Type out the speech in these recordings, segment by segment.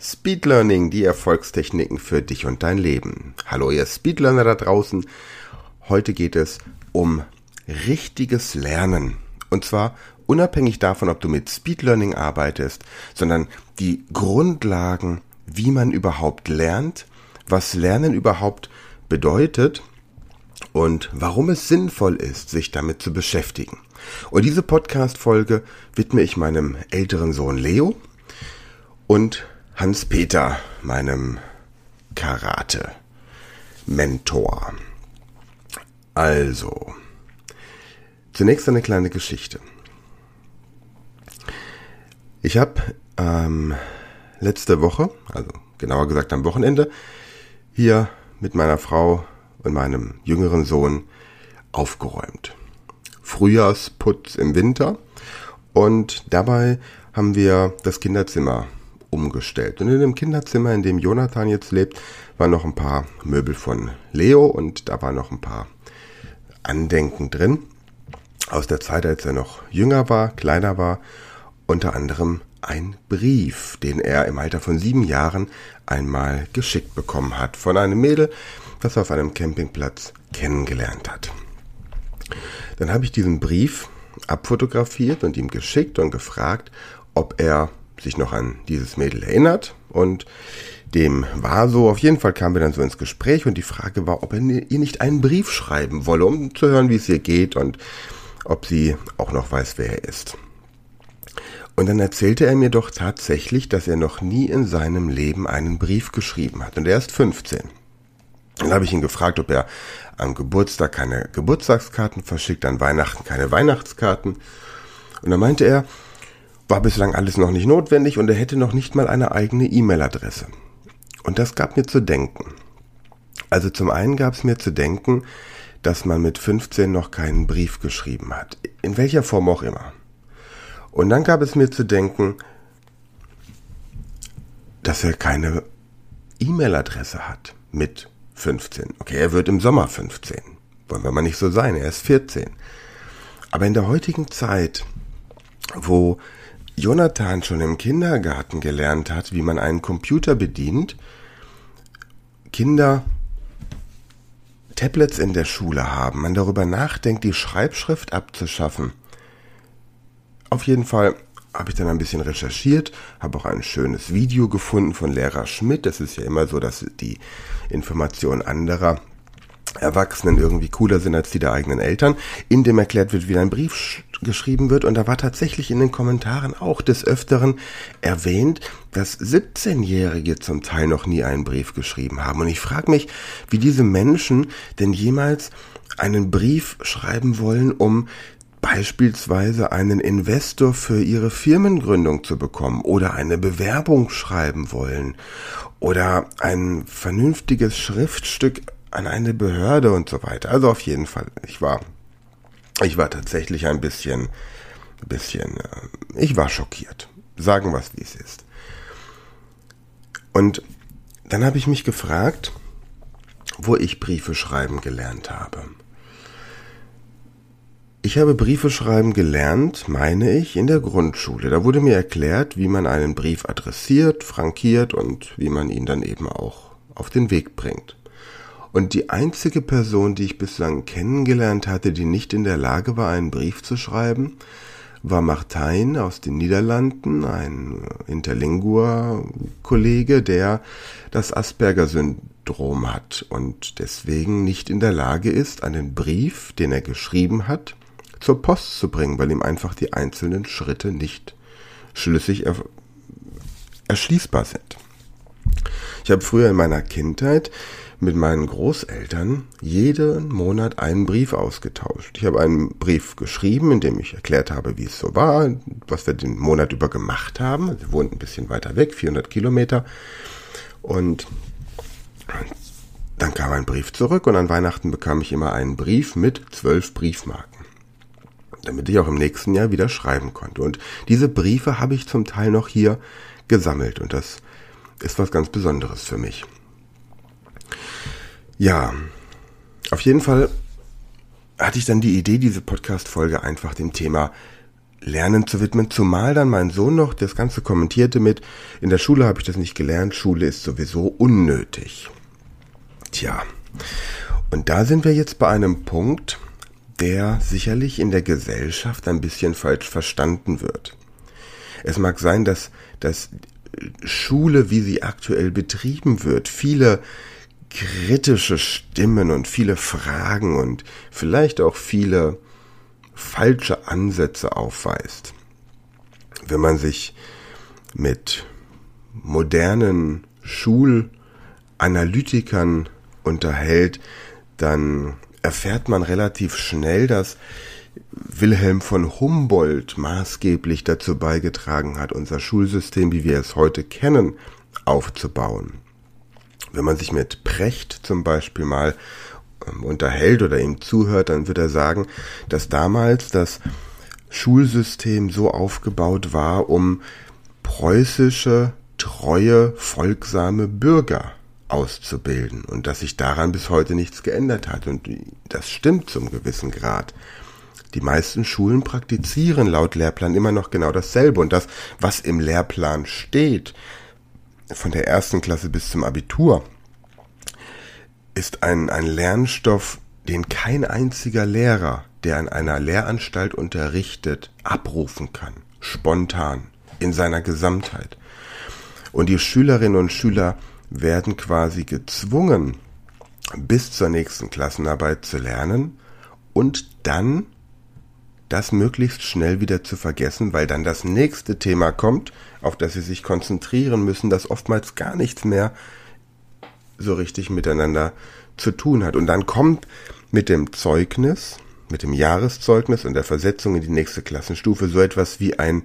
Speed Learning, die Erfolgstechniken für dich und dein Leben. Hallo ihr Speedlearner da draußen. Heute geht es um richtiges Lernen. Und zwar unabhängig davon, ob du mit Speed Learning arbeitest, sondern die Grundlagen, wie man überhaupt lernt, was Lernen überhaupt bedeutet und warum es sinnvoll ist, sich damit zu beschäftigen. Und diese Podcast-Folge widme ich meinem älteren Sohn Leo und Hans-Peter, meinem Karate-Mentor. Also, zunächst eine kleine Geschichte. Ich habe ähm, letzte Woche, also genauer gesagt am Wochenende, hier mit meiner Frau und meinem jüngeren Sohn aufgeräumt. Frühjahrsputz im Winter und dabei haben wir das Kinderzimmer umgestellt. Und in dem Kinderzimmer, in dem Jonathan jetzt lebt, waren noch ein paar Möbel von Leo und da waren noch ein paar Andenken drin. Aus der Zeit, als er noch jünger war, kleiner war, unter anderem ein Brief, den er im Alter von sieben Jahren einmal geschickt bekommen hat von einem Mädel, das er auf einem Campingplatz kennengelernt hat. Dann habe ich diesen Brief abfotografiert und ihm geschickt und gefragt, ob er sich noch an dieses Mädel erinnert und dem war so, auf jeden Fall kamen wir dann so ins Gespräch und die Frage war, ob er ihr nicht einen Brief schreiben wolle, um zu hören, wie es ihr geht und ob sie auch noch weiß, wer er ist. Und dann erzählte er mir doch tatsächlich, dass er noch nie in seinem Leben einen Brief geschrieben hat. Und er ist 15. Dann habe ich ihn gefragt, ob er am Geburtstag keine Geburtstagskarten verschickt, an Weihnachten keine Weihnachtskarten. Und dann meinte er, war bislang alles noch nicht notwendig und er hätte noch nicht mal eine eigene E-Mail-Adresse. Und das gab mir zu denken. Also zum einen gab es mir zu denken, dass man mit 15 noch keinen Brief geschrieben hat. In welcher Form auch immer. Und dann gab es mir zu denken, dass er keine E-Mail-Adresse hat mit 15. Okay, er wird im Sommer 15. Wollen wir mal nicht so sein, er ist 14. Aber in der heutigen Zeit, wo Jonathan schon im Kindergarten gelernt hat, wie man einen Computer bedient, Kinder Tablets in der Schule haben, man darüber nachdenkt, die Schreibschrift abzuschaffen. Auf jeden Fall habe ich dann ein bisschen recherchiert, habe auch ein schönes Video gefunden von Lehrer Schmidt. Das ist ja immer so, dass die Informationen anderer Erwachsenen irgendwie cooler sind als die der eigenen Eltern, in dem erklärt wird, wie ein Brief geschrieben wird. Und da war tatsächlich in den Kommentaren auch des Öfteren erwähnt, dass 17-Jährige zum Teil noch nie einen Brief geschrieben haben. Und ich frage mich, wie diese Menschen denn jemals einen Brief schreiben wollen, um beispielsweise einen Investor für ihre Firmengründung zu bekommen oder eine Bewerbung schreiben wollen oder ein vernünftiges Schriftstück an eine Behörde und so weiter. Also auf jeden Fall, ich war, ich war tatsächlich ein bisschen, bisschen, äh, ich war schockiert. Sagen wir es, wie es ist. Und dann habe ich mich gefragt, wo ich Briefe schreiben gelernt habe. Ich habe Briefe schreiben gelernt, meine ich, in der Grundschule. Da wurde mir erklärt, wie man einen Brief adressiert, frankiert und wie man ihn dann eben auch auf den Weg bringt. Und die einzige Person, die ich bislang kennengelernt hatte, die nicht in der Lage war, einen Brief zu schreiben, war Martijn aus den Niederlanden, ein Interlingua-Kollege, der das Asperger-Syndrom hat und deswegen nicht in der Lage ist, einen Brief, den er geschrieben hat, zur Post zu bringen, weil ihm einfach die einzelnen Schritte nicht schlüssig er erschließbar sind. Ich habe früher in meiner Kindheit mit meinen Großeltern jeden Monat einen Brief ausgetauscht. Ich habe einen Brief geschrieben, in dem ich erklärt habe, wie es so war, was wir den Monat über gemacht haben. Wir wohnten ein bisschen weiter weg, 400 Kilometer. Und dann kam ein Brief zurück und an Weihnachten bekam ich immer einen Brief mit zwölf Briefmarken, damit ich auch im nächsten Jahr wieder schreiben konnte. Und diese Briefe habe ich zum Teil noch hier gesammelt und das ist was ganz Besonderes für mich. Ja, auf jeden Fall hatte ich dann die Idee, diese Podcast-Folge einfach dem Thema Lernen zu widmen, zumal dann mein Sohn noch das Ganze kommentierte mit, in der Schule habe ich das nicht gelernt, Schule ist sowieso unnötig. Tja, und da sind wir jetzt bei einem Punkt, der sicherlich in der Gesellschaft ein bisschen falsch verstanden wird. Es mag sein, dass, dass Schule, wie sie aktuell betrieben wird, viele kritische Stimmen und viele Fragen und vielleicht auch viele falsche Ansätze aufweist. Wenn man sich mit modernen Schulanalytikern unterhält, dann erfährt man relativ schnell, dass Wilhelm von Humboldt maßgeblich dazu beigetragen hat, unser Schulsystem, wie wir es heute kennen, aufzubauen. Wenn man sich mit Precht zum Beispiel mal ähm, unterhält oder ihm zuhört, dann wird er sagen, dass damals das Schulsystem so aufgebaut war, um preußische, treue, folgsame Bürger auszubilden und dass sich daran bis heute nichts geändert hat. Und das stimmt zum gewissen Grad. Die meisten Schulen praktizieren laut Lehrplan immer noch genau dasselbe. Und das, was im Lehrplan steht, von der ersten Klasse bis zum Abitur, ist ein, ein Lernstoff, den kein einziger Lehrer, der an einer Lehranstalt unterrichtet, abrufen kann. Spontan. In seiner Gesamtheit. Und die Schülerinnen und Schüler werden quasi gezwungen, bis zur nächsten Klassenarbeit zu lernen und dann das möglichst schnell wieder zu vergessen, weil dann das nächste Thema kommt, auf das sie sich konzentrieren müssen, das oftmals gar nichts mehr so richtig miteinander zu tun hat. Und dann kommt mit dem Zeugnis, mit dem Jahreszeugnis und der Versetzung in die nächste Klassenstufe so etwas wie ein,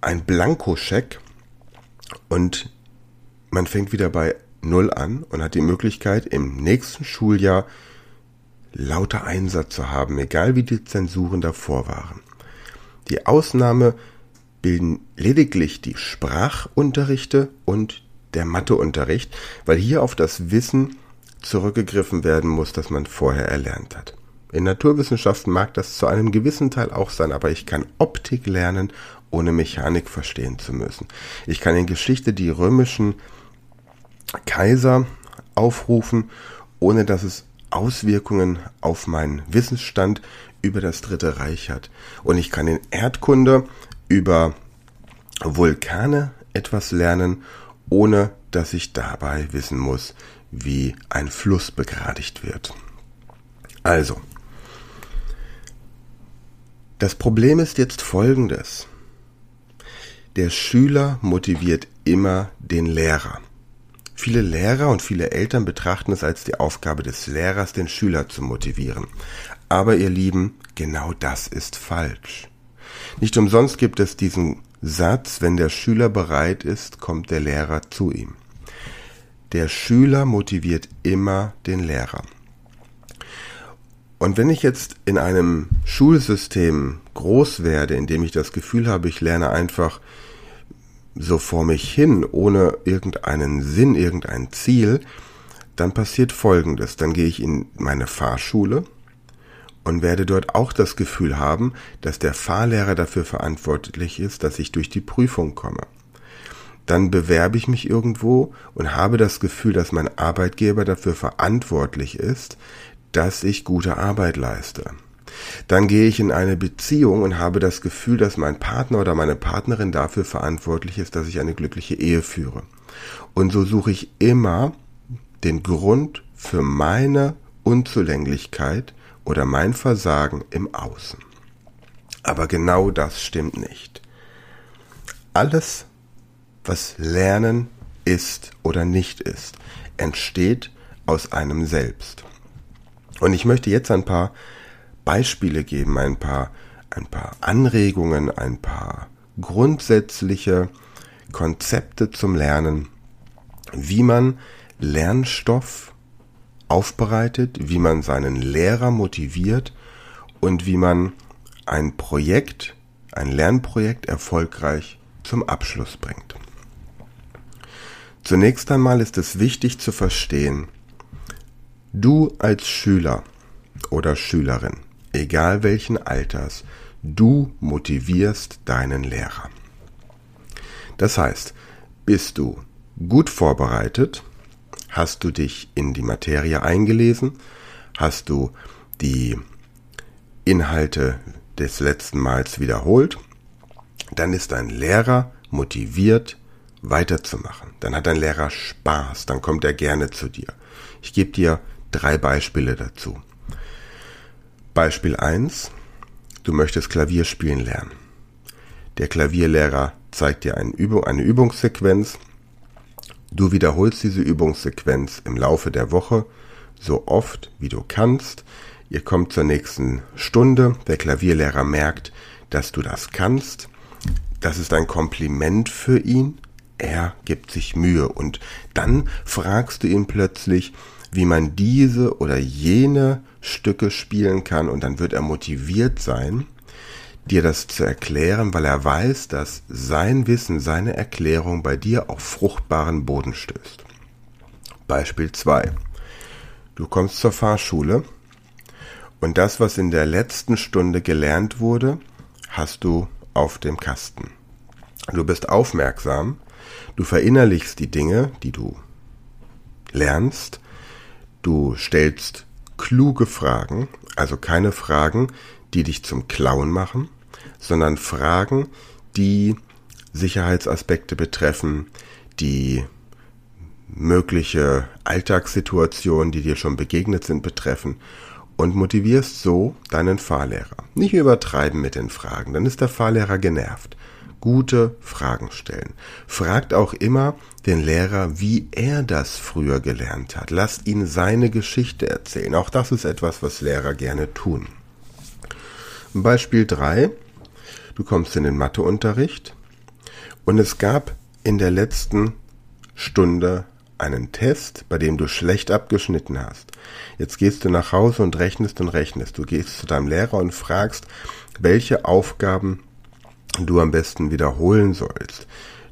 ein Blankoscheck und man fängt wieder bei Null an und hat die Möglichkeit, im nächsten Schuljahr lauter Einsatz zu haben, egal wie die Zensuren davor waren. Die Ausnahme bilden lediglich die Sprachunterrichte und der Matheunterricht, weil hier auf das Wissen zurückgegriffen werden muss, das man vorher erlernt hat. In Naturwissenschaften mag das zu einem gewissen Teil auch sein, aber ich kann Optik lernen, ohne Mechanik verstehen zu müssen. Ich kann in Geschichte die römischen Kaiser aufrufen, ohne dass es Auswirkungen auf meinen Wissensstand über das Dritte Reich hat. Und ich kann in Erdkunde über Vulkane etwas lernen, ohne dass ich dabei wissen muss, wie ein Fluss begradigt wird. Also, das Problem ist jetzt folgendes. Der Schüler motiviert immer den Lehrer. Viele Lehrer und viele Eltern betrachten es als die Aufgabe des Lehrers, den Schüler zu motivieren. Aber ihr Lieben, genau das ist falsch. Nicht umsonst gibt es diesen Satz, wenn der Schüler bereit ist, kommt der Lehrer zu ihm. Der Schüler motiviert immer den Lehrer. Und wenn ich jetzt in einem Schulsystem groß werde, in dem ich das Gefühl habe, ich lerne einfach so vor mich hin, ohne irgendeinen Sinn, irgendein Ziel, dann passiert Folgendes. Dann gehe ich in meine Fahrschule und werde dort auch das Gefühl haben, dass der Fahrlehrer dafür verantwortlich ist, dass ich durch die Prüfung komme. Dann bewerbe ich mich irgendwo und habe das Gefühl, dass mein Arbeitgeber dafür verantwortlich ist, dass ich gute Arbeit leiste. Dann gehe ich in eine Beziehung und habe das Gefühl, dass mein Partner oder meine Partnerin dafür verantwortlich ist, dass ich eine glückliche Ehe führe. Und so suche ich immer den Grund für meine Unzulänglichkeit oder mein Versagen im Außen. Aber genau das stimmt nicht. Alles, was Lernen ist oder nicht ist, entsteht aus einem selbst. Und ich möchte jetzt ein paar Beispiele geben, ein paar, ein paar Anregungen, ein paar grundsätzliche Konzepte zum Lernen, wie man Lernstoff aufbereitet, wie man seinen Lehrer motiviert und wie man ein Projekt, ein Lernprojekt erfolgreich zum Abschluss bringt. Zunächst einmal ist es wichtig zu verstehen, du als Schüler oder Schülerin egal welchen Alters, Du motivierst deinen Lehrer. Das heißt, bist du gut vorbereitet, hast du dich in die Materie eingelesen, hast du die Inhalte des letzten Mals wiederholt, dann ist dein Lehrer motiviert, weiterzumachen. Dann hat dein Lehrer Spaß, dann kommt er gerne zu dir. Ich gebe dir drei Beispiele dazu. Beispiel 1. Du möchtest Klavier spielen lernen. Der Klavierlehrer zeigt dir eine, Übung, eine Übungssequenz. Du wiederholst diese Übungssequenz im Laufe der Woche so oft wie du kannst. Ihr kommt zur nächsten Stunde. Der Klavierlehrer merkt, dass du das kannst. Das ist ein Kompliment für ihn. Er gibt sich Mühe. Und dann fragst du ihn plötzlich, wie man diese oder jene Stücke spielen kann. Und dann wird er motiviert sein, dir das zu erklären, weil er weiß, dass sein Wissen, seine Erklärung bei dir auf fruchtbaren Boden stößt. Beispiel 2. Du kommst zur Fahrschule und das, was in der letzten Stunde gelernt wurde, hast du auf dem Kasten. Du bist aufmerksam, du verinnerlichst die Dinge, die du lernst, du stellst kluge Fragen, also keine Fragen, die dich zum Klauen machen, sondern Fragen, die Sicherheitsaspekte betreffen, die mögliche Alltagssituationen, die dir schon begegnet sind, betreffen und motivierst so deinen Fahrlehrer. Nicht übertreiben mit den Fragen, dann ist der Fahrlehrer genervt. Gute Fragen stellen. Fragt auch immer den Lehrer, wie er das früher gelernt hat. Lasst ihn seine Geschichte erzählen. Auch das ist etwas, was Lehrer gerne tun. Beispiel 3. Du kommst in den Matheunterricht und es gab in der letzten Stunde einen Test, bei dem du schlecht abgeschnitten hast. Jetzt gehst du nach Hause und rechnest und rechnest. Du gehst zu deinem Lehrer und fragst, welche Aufgaben du am besten wiederholen sollst.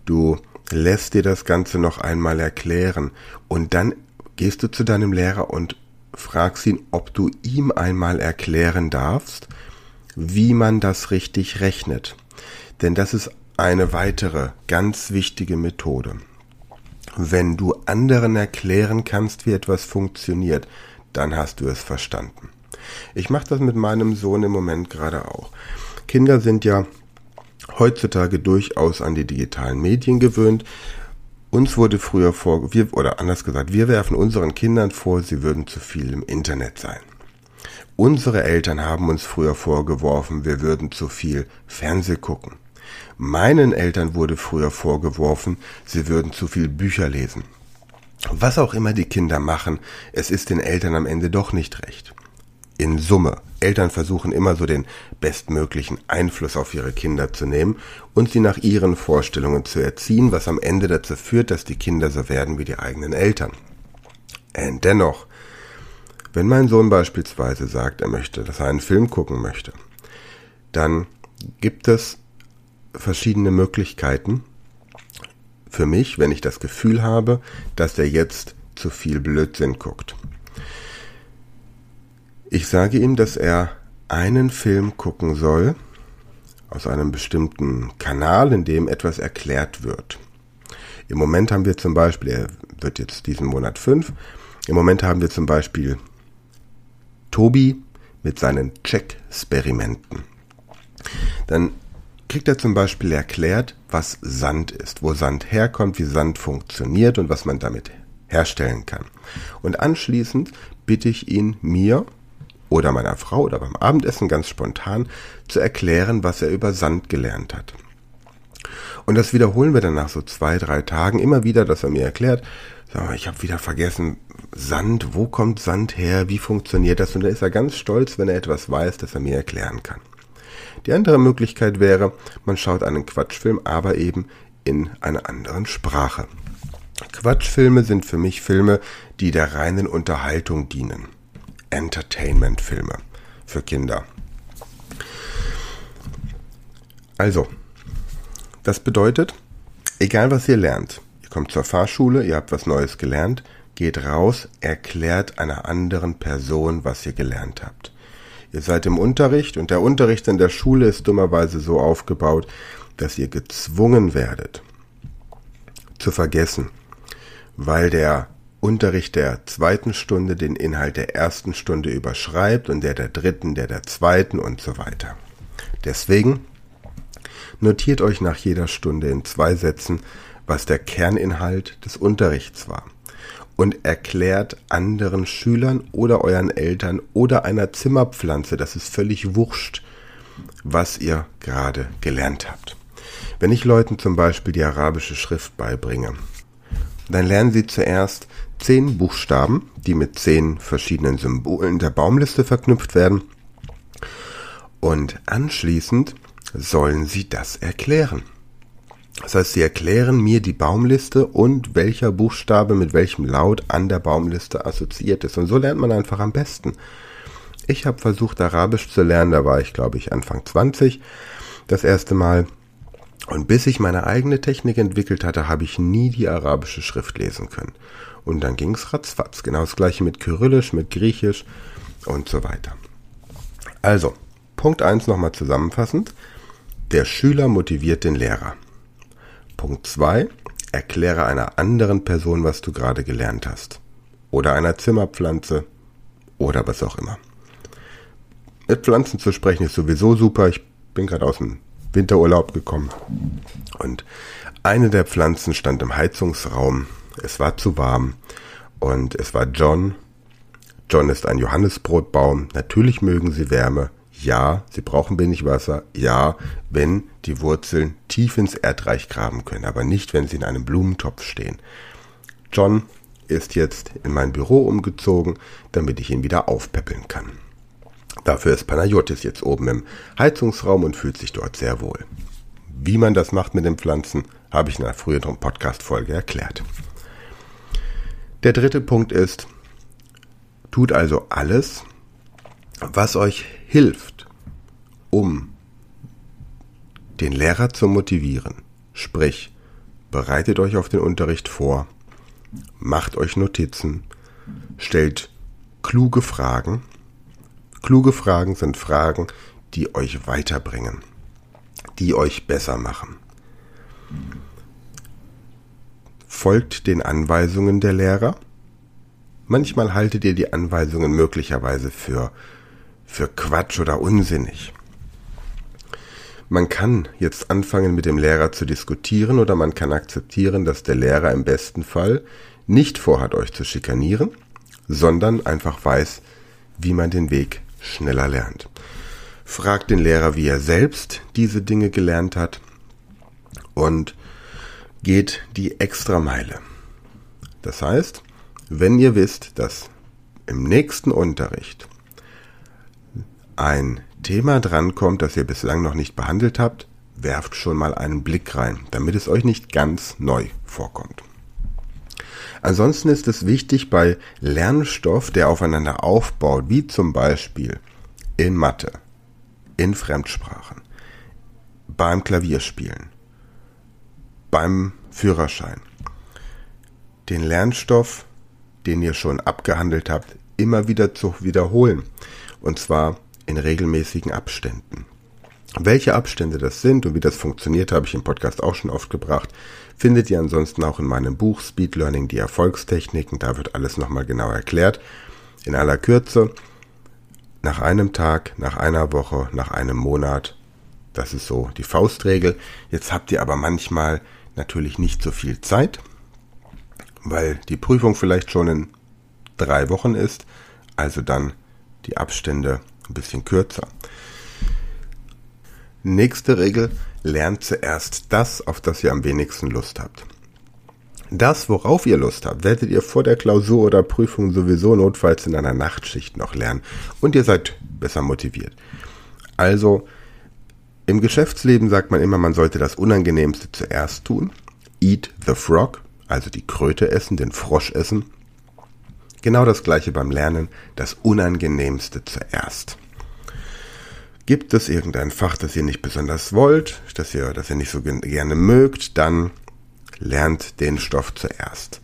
Du lässt dir das Ganze noch einmal erklären und dann gehst du zu deinem Lehrer und fragst ihn, ob du ihm einmal erklären darfst, wie man das richtig rechnet. Denn das ist eine weitere ganz wichtige Methode. Wenn du anderen erklären kannst, wie etwas funktioniert, dann hast du es verstanden. Ich mache das mit meinem Sohn im Moment gerade auch. Kinder sind ja heutzutage durchaus an die digitalen Medien gewöhnt. Uns wurde früher vor, wir, oder anders gesagt, wir werfen unseren Kindern vor, sie würden zu viel im Internet sein. Unsere Eltern haben uns früher vorgeworfen, wir würden zu viel Fernseh gucken. Meinen Eltern wurde früher vorgeworfen, sie würden zu viel Bücher lesen. Was auch immer die Kinder machen, es ist den Eltern am Ende doch nicht recht. In Summe, Eltern versuchen immer so den bestmöglichen Einfluss auf ihre Kinder zu nehmen und sie nach ihren Vorstellungen zu erziehen, was am Ende dazu führt, dass die Kinder so werden wie die eigenen Eltern. Und dennoch, wenn mein Sohn beispielsweise sagt, er möchte, dass er einen Film gucken möchte, dann gibt es verschiedene Möglichkeiten für mich, wenn ich das Gefühl habe, dass er jetzt zu viel Blödsinn guckt. Ich sage ihm, dass er einen Film gucken soll aus einem bestimmten Kanal, in dem etwas erklärt wird. Im Moment haben wir zum Beispiel, er wird jetzt diesen Monat fünf, im Moment haben wir zum Beispiel Tobi mit seinen Check-Experimenten. Dann kriegt er zum Beispiel erklärt, was Sand ist, wo Sand herkommt, wie Sand funktioniert und was man damit herstellen kann. Und anschließend bitte ich ihn, mir oder meiner Frau oder beim Abendessen ganz spontan zu erklären, was er über Sand gelernt hat. Und das wiederholen wir dann nach so zwei, drei Tagen immer wieder, dass er mir erklärt, ich habe wieder vergessen, Sand, wo kommt Sand her, wie funktioniert das? Und da ist er ganz stolz, wenn er etwas weiß, das er mir erklären kann. Die andere Möglichkeit wäre, man schaut einen Quatschfilm, aber eben in einer anderen Sprache. Quatschfilme sind für mich Filme, die der reinen Unterhaltung dienen. Entertainment-Filme für Kinder. Also, das bedeutet, egal was ihr lernt, ihr kommt zur Fahrschule, ihr habt was Neues gelernt, geht raus, erklärt einer anderen Person, was ihr gelernt habt. Ihr seid im Unterricht und der Unterricht in der Schule ist dummerweise so aufgebaut, dass ihr gezwungen werdet zu vergessen, weil der Unterricht der zweiten Stunde den Inhalt der ersten Stunde überschreibt und der der dritten, der der zweiten und so weiter. Deswegen notiert euch nach jeder Stunde in zwei Sätzen, was der Kerninhalt des Unterrichts war und erklärt anderen Schülern oder euren Eltern oder einer Zimmerpflanze, das ist völlig wurscht, was ihr gerade gelernt habt. Wenn ich Leuten zum Beispiel die arabische Schrift beibringe, dann lernen sie zuerst zehn Buchstaben, die mit zehn verschiedenen Symbolen der Baumliste verknüpft werden. Und anschließend sollen sie das erklären. Das heißt, sie erklären mir die Baumliste und welcher Buchstabe mit welchem Laut an der Baumliste assoziiert ist. Und so lernt man einfach am besten. Ich habe versucht, Arabisch zu lernen, da war ich, glaube ich, Anfang 20 das erste Mal. Und bis ich meine eigene Technik entwickelt hatte, habe ich nie die arabische Schrift lesen können. Und dann ging es ratzfatz. Genau das gleiche mit Kyrillisch, mit Griechisch und so weiter. Also, Punkt 1 nochmal zusammenfassend. Der Schüler motiviert den Lehrer. Punkt 2. Erkläre einer anderen Person, was du gerade gelernt hast. Oder einer Zimmerpflanze. Oder was auch immer. Mit Pflanzen zu sprechen ist sowieso super. Ich bin gerade aus dem Winterurlaub gekommen. Und eine der Pflanzen stand im Heizungsraum. Es war zu warm. Und es war John. John ist ein Johannisbrotbaum. Natürlich mögen sie Wärme. Ja, sie brauchen wenig Wasser. Ja, wenn die Wurzeln tief ins Erdreich graben können, aber nicht, wenn sie in einem Blumentopf stehen. John ist jetzt in mein Büro umgezogen, damit ich ihn wieder aufpäppeln kann. Dafür ist Panayotis jetzt oben im Heizungsraum und fühlt sich dort sehr wohl. Wie man das macht mit den Pflanzen, habe ich in einer früheren Podcast-Folge erklärt. Der dritte Punkt ist, tut also alles, was euch hilft, um den Lehrer zu motivieren. Sprich, bereitet euch auf den Unterricht vor, macht euch Notizen, stellt kluge Fragen Kluge Fragen sind Fragen, die euch weiterbringen, die euch besser machen. Folgt den Anweisungen der Lehrer. Manchmal haltet ihr die Anweisungen möglicherweise für, für Quatsch oder unsinnig. Man kann jetzt anfangen mit dem Lehrer zu diskutieren oder man kann akzeptieren, dass der Lehrer im besten Fall nicht vorhat, euch zu schikanieren, sondern einfach weiß, wie man den Weg schneller lernt. Fragt den Lehrer, wie er selbst diese Dinge gelernt hat und geht die Extrameile. Das heißt, wenn ihr wisst, dass im nächsten Unterricht ein Thema drankommt, das ihr bislang noch nicht behandelt habt, werft schon mal einen Blick rein, damit es euch nicht ganz neu vorkommt. Ansonsten ist es wichtig bei Lernstoff, der aufeinander aufbaut, wie zum Beispiel in Mathe, in Fremdsprachen, beim Klavierspielen, beim Führerschein, den Lernstoff, den ihr schon abgehandelt habt, immer wieder zu wiederholen. Und zwar in regelmäßigen Abständen. Welche Abstände das sind und wie das funktioniert, habe ich im Podcast auch schon oft gebracht. Findet ihr ansonsten auch in meinem Buch Speed Learning die Erfolgstechniken. Da wird alles nochmal genau erklärt. In aller Kürze. Nach einem Tag, nach einer Woche, nach einem Monat. Das ist so die Faustregel. Jetzt habt ihr aber manchmal natürlich nicht so viel Zeit, weil die Prüfung vielleicht schon in drei Wochen ist. Also dann die Abstände ein bisschen kürzer. Nächste Regel, lernt zuerst das, auf das ihr am wenigsten Lust habt. Das, worauf ihr Lust habt, werdet ihr vor der Klausur oder Prüfung sowieso notfalls in einer Nachtschicht noch lernen und ihr seid besser motiviert. Also, im Geschäftsleben sagt man immer, man sollte das Unangenehmste zuerst tun. Eat the frog, also die Kröte essen, den Frosch essen. Genau das gleiche beim Lernen, das Unangenehmste zuerst. Gibt es irgendein Fach, das ihr nicht besonders wollt, das ihr, das ihr nicht so gerne mögt, dann lernt den Stoff zuerst.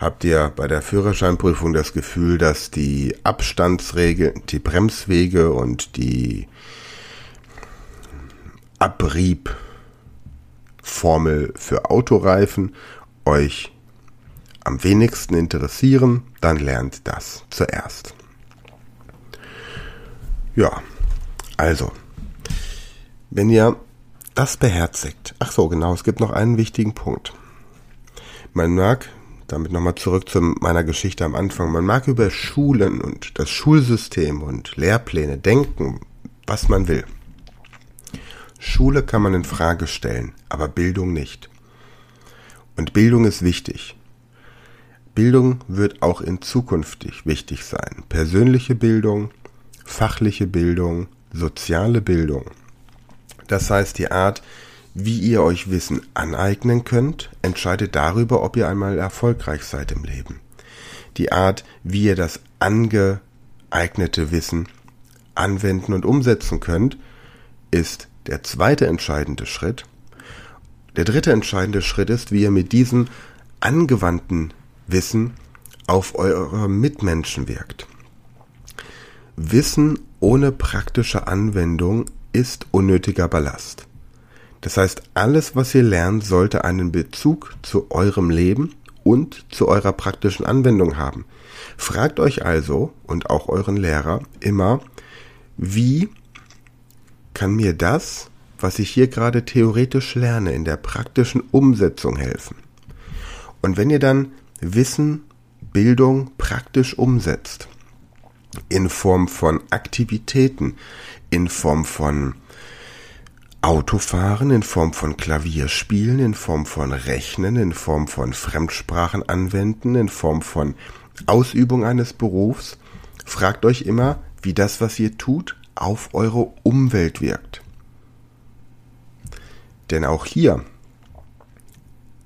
Habt ihr bei der Führerscheinprüfung das Gefühl, dass die Abstandsregeln, die Bremswege und die Abriebformel für Autoreifen euch am wenigsten interessieren, dann lernt das zuerst. Ja, also, wenn ihr das beherzigt, ach so, genau, es gibt noch einen wichtigen Punkt. Man mag, damit nochmal zurück zu meiner Geschichte am Anfang, man mag über Schulen und das Schulsystem und Lehrpläne denken, was man will. Schule kann man in Frage stellen, aber Bildung nicht. Und Bildung ist wichtig. Bildung wird auch in Zukunft wichtig sein. Persönliche Bildung, fachliche Bildung, soziale Bildung. Das heißt, die Art, wie ihr euch Wissen aneignen könnt, entscheidet darüber, ob ihr einmal erfolgreich seid im Leben. Die Art, wie ihr das angeeignete Wissen anwenden und umsetzen könnt, ist der zweite entscheidende Schritt. Der dritte entscheidende Schritt ist, wie ihr mit diesem angewandten Wissen auf eure Mitmenschen wirkt. Wissen ohne praktische Anwendung ist unnötiger Ballast. Das heißt, alles, was ihr lernt, sollte einen Bezug zu eurem Leben und zu eurer praktischen Anwendung haben. Fragt euch also und auch euren Lehrer immer, wie kann mir das, was ich hier gerade theoretisch lerne, in der praktischen Umsetzung helfen? Und wenn ihr dann Wissen, Bildung praktisch umsetzt, in Form von Aktivitäten, in Form von Autofahren, in Form von Klavierspielen, in Form von Rechnen, in Form von Fremdsprachen anwenden, in Form von Ausübung eines Berufs, fragt euch immer, wie das, was ihr tut, auf eure Umwelt wirkt. Denn auch hier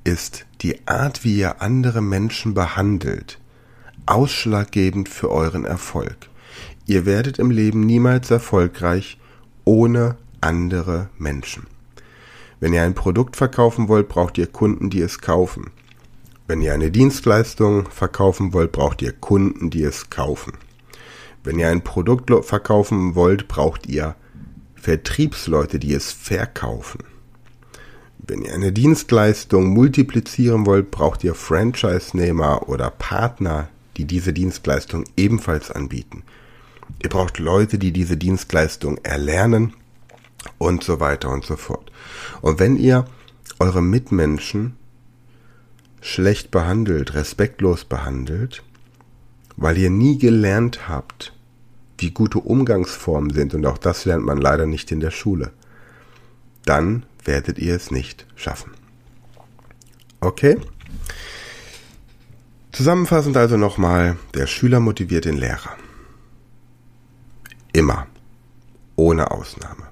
ist die Art, wie ihr andere Menschen behandelt, ausschlaggebend für euren Erfolg. Ihr werdet im Leben niemals erfolgreich ohne andere Menschen. Wenn ihr ein Produkt verkaufen wollt, braucht ihr Kunden, die es kaufen. Wenn ihr eine Dienstleistung verkaufen wollt, braucht ihr Kunden, die es kaufen. Wenn ihr ein Produkt verkaufen wollt, braucht ihr Vertriebsleute, die es verkaufen. Wenn ihr eine Dienstleistung multiplizieren wollt, braucht ihr Franchise-Nehmer oder Partner, die diese Dienstleistung ebenfalls anbieten. Ihr braucht Leute, die diese Dienstleistung erlernen und so weiter und so fort. Und wenn ihr eure Mitmenschen schlecht behandelt, respektlos behandelt, weil ihr nie gelernt habt, wie gute Umgangsformen sind, und auch das lernt man leider nicht in der Schule, dann werdet ihr es nicht schaffen. Okay? Zusammenfassend also nochmal, der Schüler motiviert den Lehrer. Immer. Ohne Ausnahme.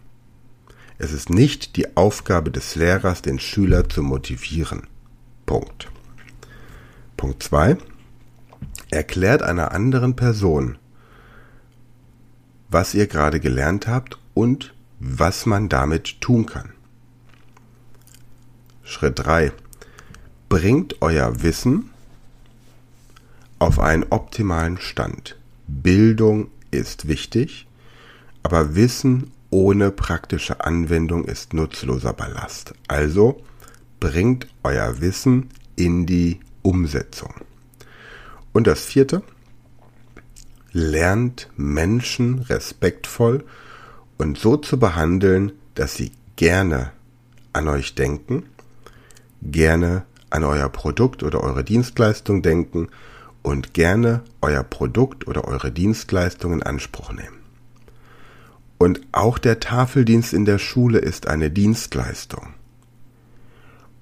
Es ist nicht die Aufgabe des Lehrers, den Schüler zu motivieren. Punkt. Punkt 2 erklärt einer anderen Person, was ihr gerade gelernt habt und was man damit tun kann. Schritt 3. Bringt euer Wissen auf einen optimalen Stand. Bildung ist wichtig, aber Wissen ohne praktische Anwendung ist nutzloser Ballast. Also bringt euer Wissen in die Umsetzung. Und das vierte, lernt Menschen respektvoll und so zu behandeln, dass sie gerne an euch denken, gerne an euer Produkt oder eure Dienstleistung denken und gerne euer Produkt oder eure Dienstleistung in Anspruch nehmen. Und auch der Tafeldienst in der Schule ist eine Dienstleistung.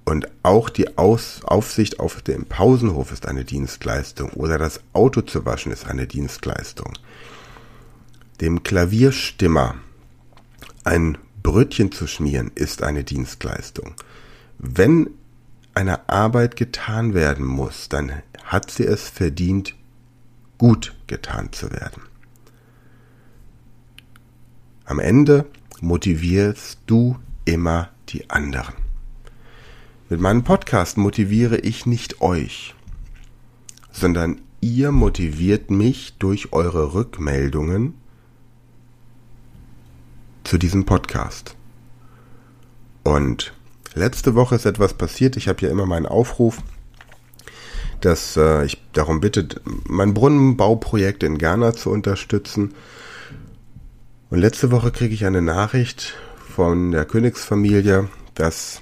Und auch die Aus Aufsicht auf dem Pausenhof ist eine Dienstleistung oder das Auto zu waschen ist eine Dienstleistung. Dem Klavierstimmer ein Brötchen zu schmieren ist eine Dienstleistung. Wenn eine Arbeit getan werden muss, dann hat sie es verdient, gut getan zu werden. Am Ende motivierst du immer die anderen. Mit meinem Podcast motiviere ich nicht euch, sondern ihr motiviert mich durch eure Rückmeldungen zu diesem Podcast. Und letzte Woche ist etwas passiert. Ich habe ja immer meinen Aufruf, dass äh, ich darum bitte, mein Brunnenbauprojekt in Ghana zu unterstützen. Und letzte Woche kriege ich eine Nachricht von der Königsfamilie, dass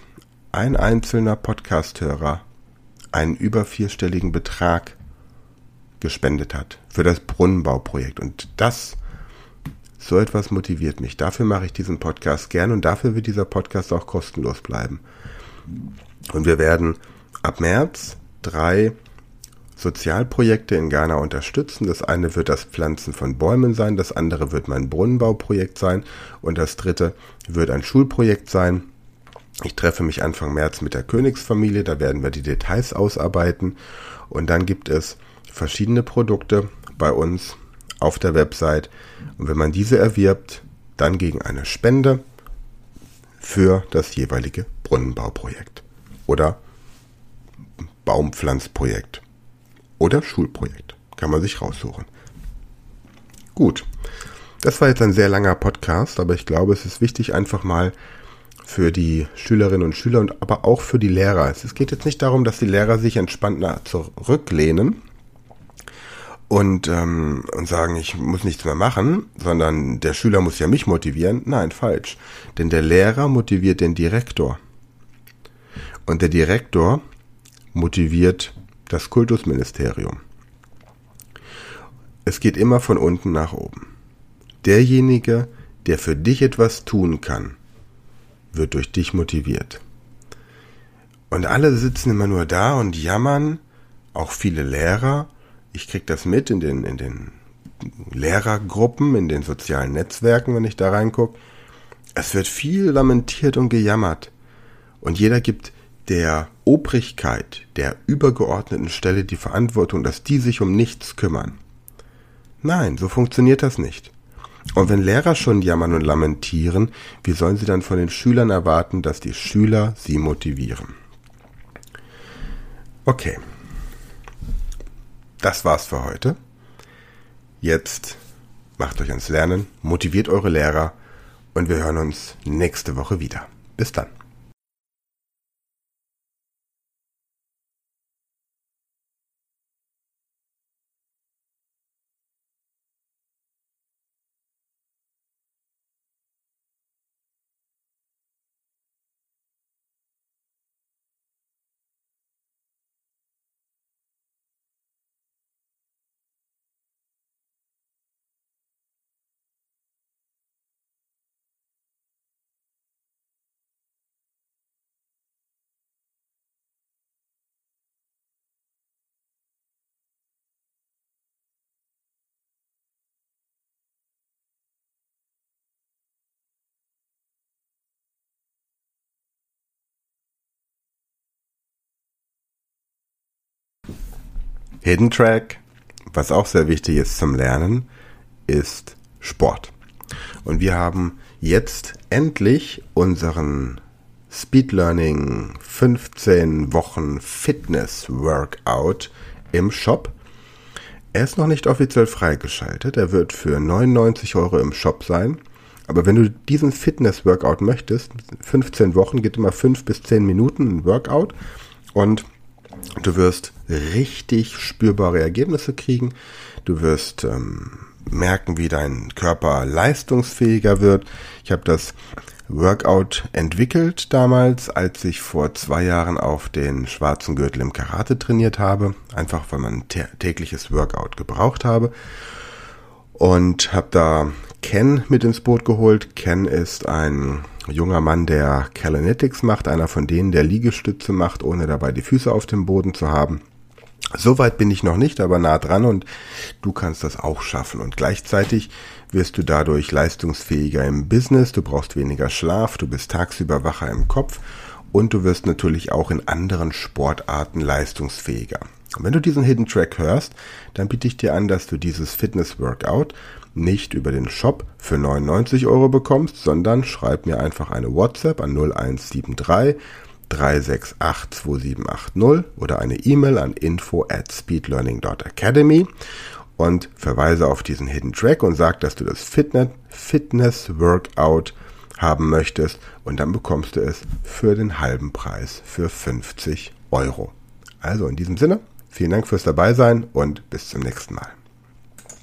ein einzelner Podcasthörer einen über vierstelligen Betrag gespendet hat für das Brunnenbauprojekt. Und das, so etwas motiviert mich. Dafür mache ich diesen Podcast gern und dafür wird dieser Podcast auch kostenlos bleiben. Und wir werden ab März drei Sozialprojekte in Ghana unterstützen. Das eine wird das Pflanzen von Bäumen sein, das andere wird mein Brunnenbauprojekt sein und das dritte wird ein Schulprojekt sein. Ich treffe mich Anfang März mit der Königsfamilie, da werden wir die Details ausarbeiten und dann gibt es verschiedene Produkte bei uns auf der Website und wenn man diese erwirbt, dann gegen eine Spende für das jeweilige Brunnenbauprojekt oder Baumpflanzprojekt oder Schulprojekt. Kann man sich raussuchen. Gut. Das war jetzt ein sehr langer Podcast, aber ich glaube, es ist wichtig, einfach mal für die Schülerinnen und Schüler und aber auch für die Lehrer. Es geht jetzt nicht darum, dass die Lehrer sich entspannt zurücklehnen und, ähm, und sagen, ich muss nichts mehr machen, sondern der Schüler muss ja mich motivieren. Nein, falsch. Denn der Lehrer motiviert den Direktor. Und der Direktor motiviert das Kultusministerium. Es geht immer von unten nach oben. Derjenige, der für dich etwas tun kann, wird durch dich motiviert. Und alle sitzen immer nur da und jammern, auch viele Lehrer. Ich krieg das mit in den, in den Lehrergruppen, in den sozialen Netzwerken, wenn ich da reingucke. Es wird viel lamentiert und gejammert. Und jeder gibt der Obrigkeit, der übergeordneten Stelle die Verantwortung, dass die sich um nichts kümmern. Nein, so funktioniert das nicht. Und wenn Lehrer schon jammern und lamentieren, wie sollen sie dann von den Schülern erwarten, dass die Schüler sie motivieren? Okay. Das war's für heute. Jetzt macht euch ans Lernen, motiviert eure Lehrer und wir hören uns nächste Woche wieder. Bis dann. Hidden Track, was auch sehr wichtig ist zum Lernen, ist Sport. Und wir haben jetzt endlich unseren Speed Learning 15 Wochen Fitness Workout im Shop. Er ist noch nicht offiziell freigeschaltet. Er wird für 99 Euro im Shop sein. Aber wenn du diesen Fitness Workout möchtest, 15 Wochen geht immer 5 bis 10 Minuten ein Workout und Du wirst richtig spürbare Ergebnisse kriegen. Du wirst ähm, merken, wie dein Körper leistungsfähiger wird. Ich habe das Workout entwickelt damals, als ich vor zwei Jahren auf den schwarzen Gürtel im Karate trainiert habe. Einfach weil man ein tägliches Workout gebraucht habe. Und habe da Ken mit ins Boot geholt. Ken ist ein junger Mann, der Kalanetics macht, einer von denen, der Liegestütze macht, ohne dabei die Füße auf dem Boden zu haben. Soweit bin ich noch nicht, aber nah dran und du kannst das auch schaffen. Und gleichzeitig wirst du dadurch leistungsfähiger im Business, du brauchst weniger Schlaf, du bist tagsüber wacher im Kopf und du wirst natürlich auch in anderen Sportarten leistungsfähiger. Und wenn du diesen Hidden Track hörst, dann biete ich dir an, dass du dieses Fitness Workout nicht über den Shop für 99 Euro bekommst, sondern schreib mir einfach eine WhatsApp an 0173 368 2780 oder eine E-Mail an info at speedlearning.academy und verweise auf diesen Hidden Track und sag, dass du das Fitness, Fitness Workout haben möchtest und dann bekommst du es für den halben Preis für 50 Euro. Also in diesem Sinne, vielen Dank fürs Dabeisein und bis zum nächsten Mal.